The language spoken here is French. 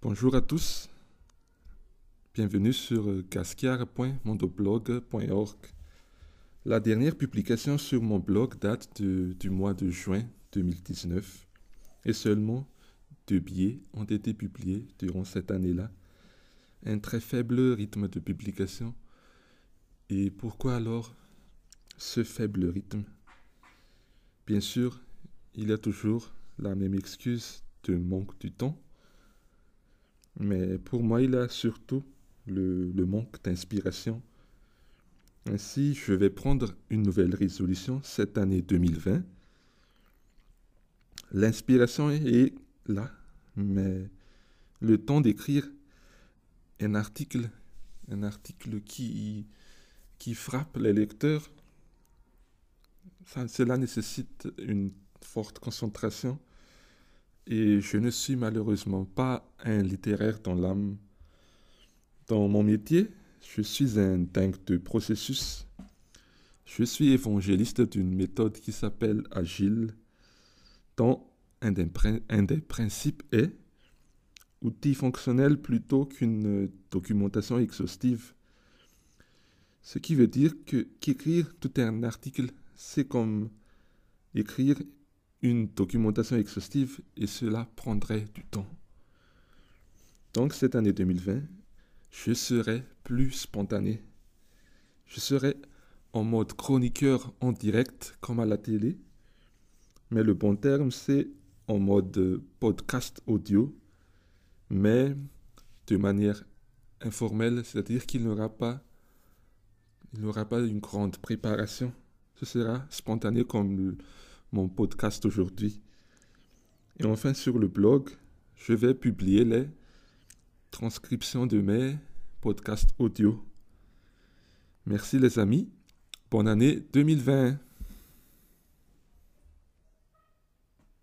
Bonjour à tous. Bienvenue sur euh, casquiar.mondoblog.org. La dernière publication sur mon blog date du mois de juin 2019 et seulement deux billets ont été publiés durant cette année-là. Un très faible rythme de publication. Et pourquoi alors ce faible rythme? Bien sûr, il y a toujours la même excuse de manque du temps. Mais pour moi, il a surtout le, manque d'inspiration. Ainsi, je vais prendre une nouvelle résolution cette année 2020. L'inspiration est là, mais le temps d'écrire un article, un article qui frappe les lecteurs, cela nécessite une forte concentration et je ne suis malheureusement pas un littéraire dans l'âme. Dans mon métier, je suis un dingue de processus. Je suis évangéliste d'une méthode qui s'appelle Agile, dont un des, principes est outil fonctionnel plutôt qu'une documentation exhaustive. Ce qui veut dire que qu'écrire tout un article, c'est comme écrire une documentation exhaustive et cela prendrait du temps. Donc cette année 2020, je serai plus spontané. Je serai en mode chroniqueur en direct comme à la télé, mais le bon terme c'est en mode podcast audio, mais de manière informelle, c'est-à-dire qu'il n'aura pas il n'aura pas une grande préparation. Ce sera spontané comme mon podcast aujourd'hui. Et enfin, sur le blog, je vais publier les transcriptions de mes podcasts audio. Merci les amis. Bonne année 2020.